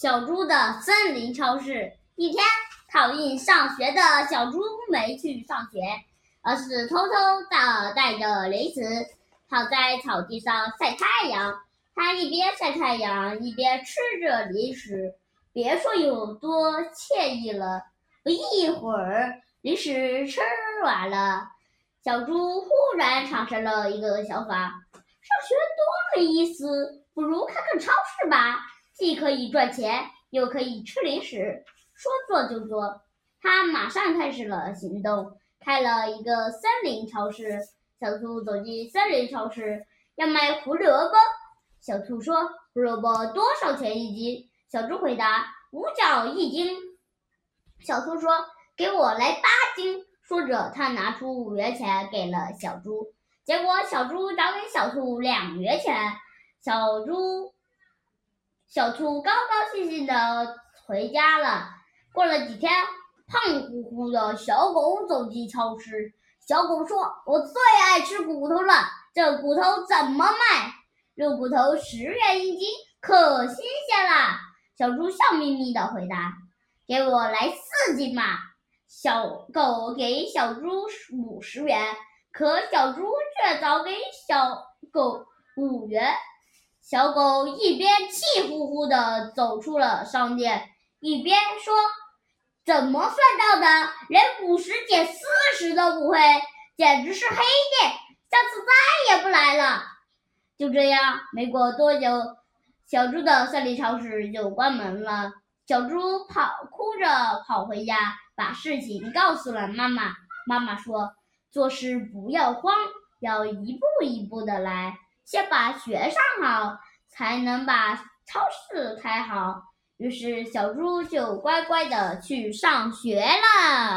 小猪的森林超市。一天，讨厌上学的小猪没去上学，而是偷偷的带着零食，躺在草地上晒太阳。他一边晒太阳，一边吃着零食，别说有多惬意了。不一会儿，零食吃完了，小猪忽然产生了一个想法：上学多没意思，不如看看超市吧。既可以赚钱，又可以吃零食，说做就做。他马上开始了行动，开了一个森林超市。小兔走进森林超市，要买胡萝卜。小兔说：“胡萝卜多少钱一斤？”小猪回答：“五角一斤。”小兔说：“给我来八斤。”说着，他拿出五元钱给了小猪。结果，小猪找给小兔两元钱。小猪。小兔高高兴兴地回家了。过了几天，胖乎乎的小狗走进超市。小狗说：“我最爱吃骨头了，这骨头怎么卖？”“肉骨头十元一斤，可新鲜了。”小猪笑眯眯地回答。“给我来四斤嘛！”小狗给小猪五十元，可小猪却早给小狗五元。小狗一边气呼呼地走出了商店，一边说：“怎么算到的？连五十减四十都不会，简直是黑店！下次再也不来了。”就这样，没过多久，小猪的森林超市就关门了。小猪跑哭着跑回家，把事情告诉了妈妈。妈妈说：“做事不要慌，要一步一步的来。”先把学上好，才能把超市开好。于是，小猪就乖乖的去上学了。